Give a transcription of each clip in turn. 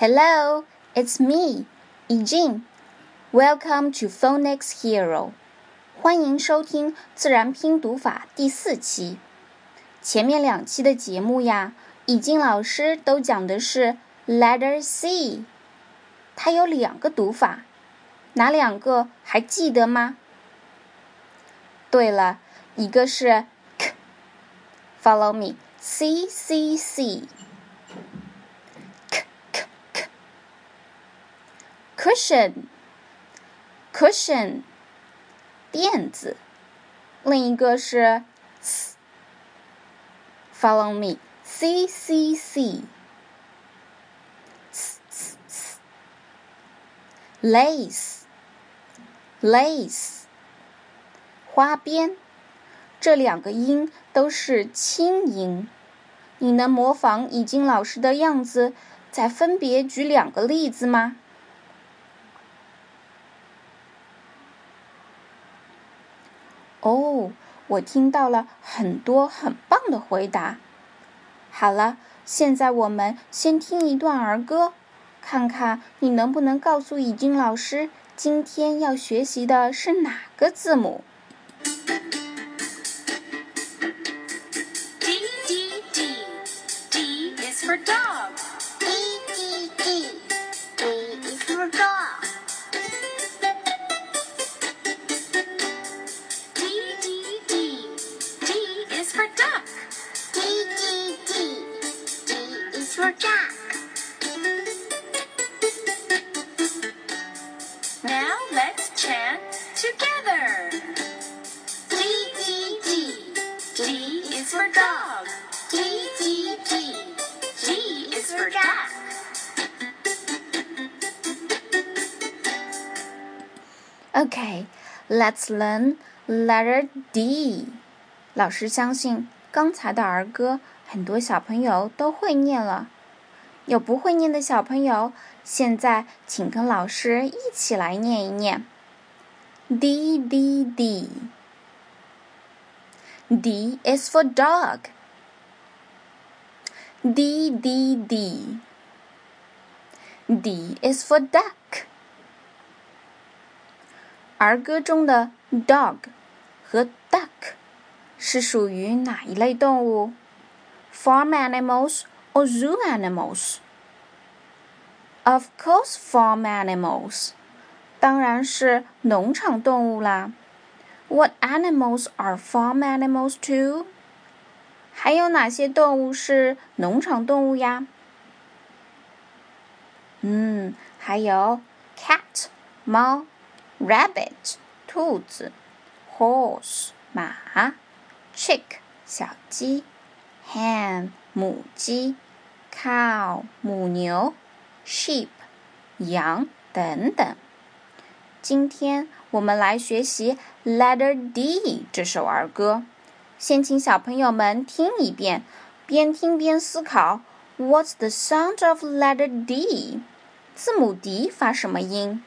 Hello, it's me, Yi Jin. Welcome to Phonics Hero. 欢迎收听自然拼读法第四期。前面两期的节目呀，易经老师都讲的是 letter C，它有两个读法，哪两个还记得吗？对了，一个是 k，follow me, C C C Cushion，cushion，垫子，另一个是 s，follow me，C C C，lace，lace。花边，这两个音都是轻音。你能模仿已经老师的样子，再分别举两个例子吗？哦，我听到了很多很棒的回答。好了，现在我们先听一段儿歌，看看你能不能告诉已经老师，今天要学习的是哪个字母。D D D D is for dog. D, D, D. D is for dog. together. D, D, D. D is for dog. D, D, D. G is for duck. Okay, let's learn letter D. 老师相信刚才的儿歌很多小朋友都会念了。有不会念的小朋友，现在请跟老师一起来念一念。 D D D. D is for dog. D D D. D is for duck. 儿歌中的 dog 和 duck 是属于哪一类动物？Farm animals or zoo animals? Of course, farm animals. 当然是农场动物啦。What animals are farm animals too? 还有哪些动物是农场动物呀？嗯，还有 cat 猫。rabbit 兔子，horse 马，chick 小鸡，hen 母鸡，cow 母牛，sheep 羊等等。 今天我们来学习《Letter D》这首儿歌。先请小朋友们听一遍，边听边思考：What's the sound of Letter D？字母 D 发什么音？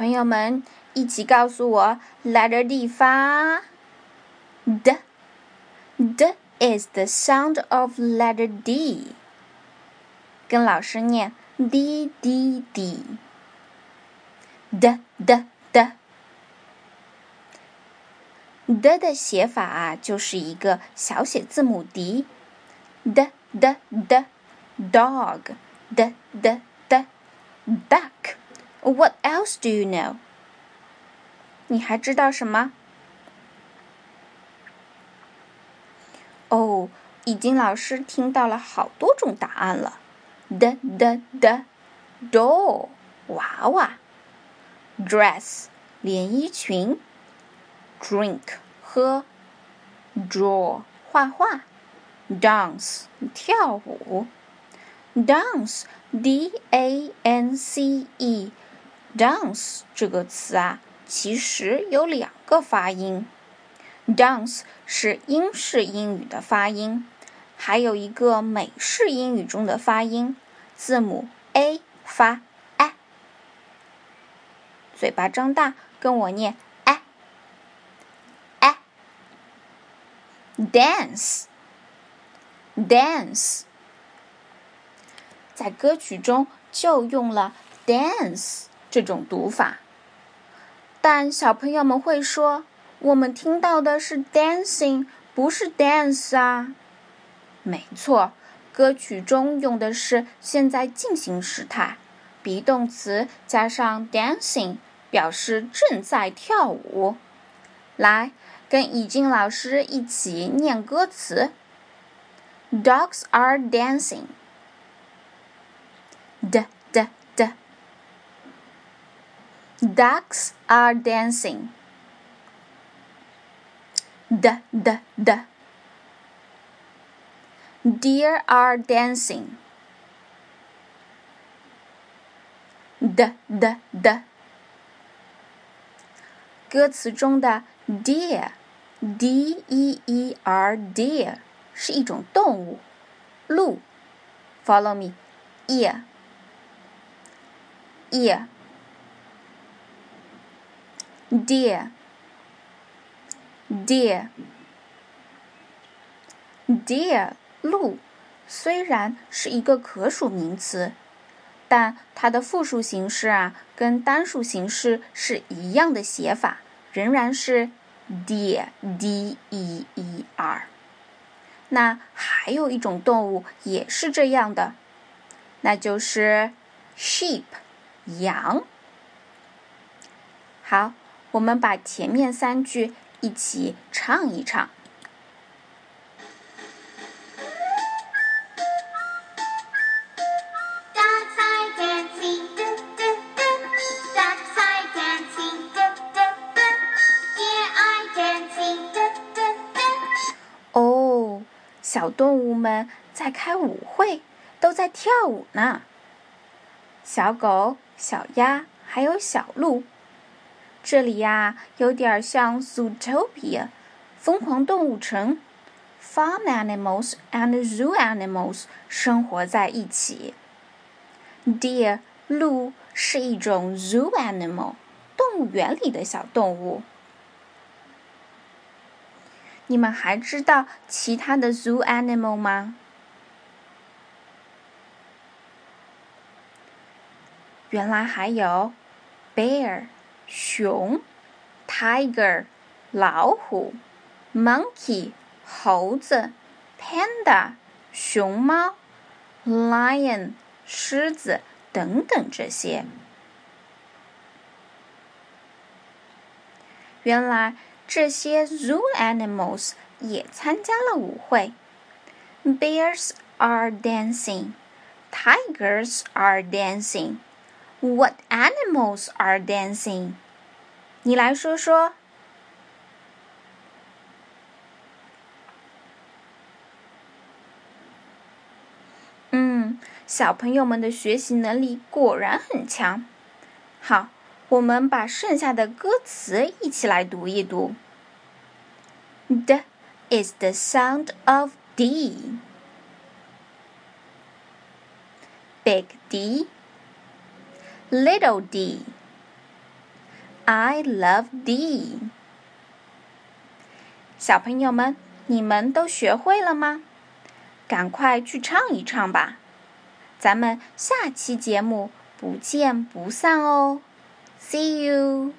朋友们一起告诉我，letter D 发 d，d is the sound of letter D。跟老师念 d d d，d d d。d 的写法啊，就是一个小写字母 d，d d d，dog，d d d，duck。What else do you know？你还知道什么？哦，已经老师听到了好多种答案了。的的的，door 娃娃 dress 连衣裙，drink 喝，draw 画画，dance 跳舞，dance d a n c e Dance 这个词啊，其实有两个发音，dance 是英式英语的发音，还有一个美式英语中的发音，字母 a 发。嘴巴张大，跟我念哎哎，dance，dance，在歌曲中就用了 dance 这种读法。但小朋友们会说，我们听到的是 dancing，不是 dance 啊。没错，歌曲中用的是现在进行时态，be 动词加上 dancing。表示正在跳舞。来，跟以静老师一起念歌词：Dogs are dancing. Ducks are dancing. D d d. Deer are dancing. D d d. 歌词中的 deer，d e e r deer 是一种动物，鹿。Follow me, Ear, ear, deer, deer, deer 鹿，虽然是一个可数名词。但它的复数形式啊，跟单数形式是一样的写法，仍然是 deer，d e e r。那还有一种动物也是这样的，那就是 sheep，羊。好，我们把前面三句一起唱一唱。小动物们在开舞会，都在跳舞呢。小狗、小鸭还有小鹿，这里呀有点像 Zootopia，疯狂动物城，Farm animals and zoo animals 生活在一起。Deer 鹿是一种 zoo animal，动物园里的小动物。你们还知道其他的 zoo animal 吗？原来还有 bear 熊，tiger 老虎，monkey 猴子，panda 熊猫，lion 狮子等等这些。原来。这些 zoo animals 也参加了舞会。Bears are dancing. Tigers are dancing. What animals are dancing? 你来说说。嗯，小朋友们的学习能力果然很强。好。我们把剩下的歌词一起来读一读。D is the sound of D. Big D, little D. I love D. 小朋友们，你们都学会了吗？赶快去唱一唱吧！咱们下期节目不见不散哦！See you.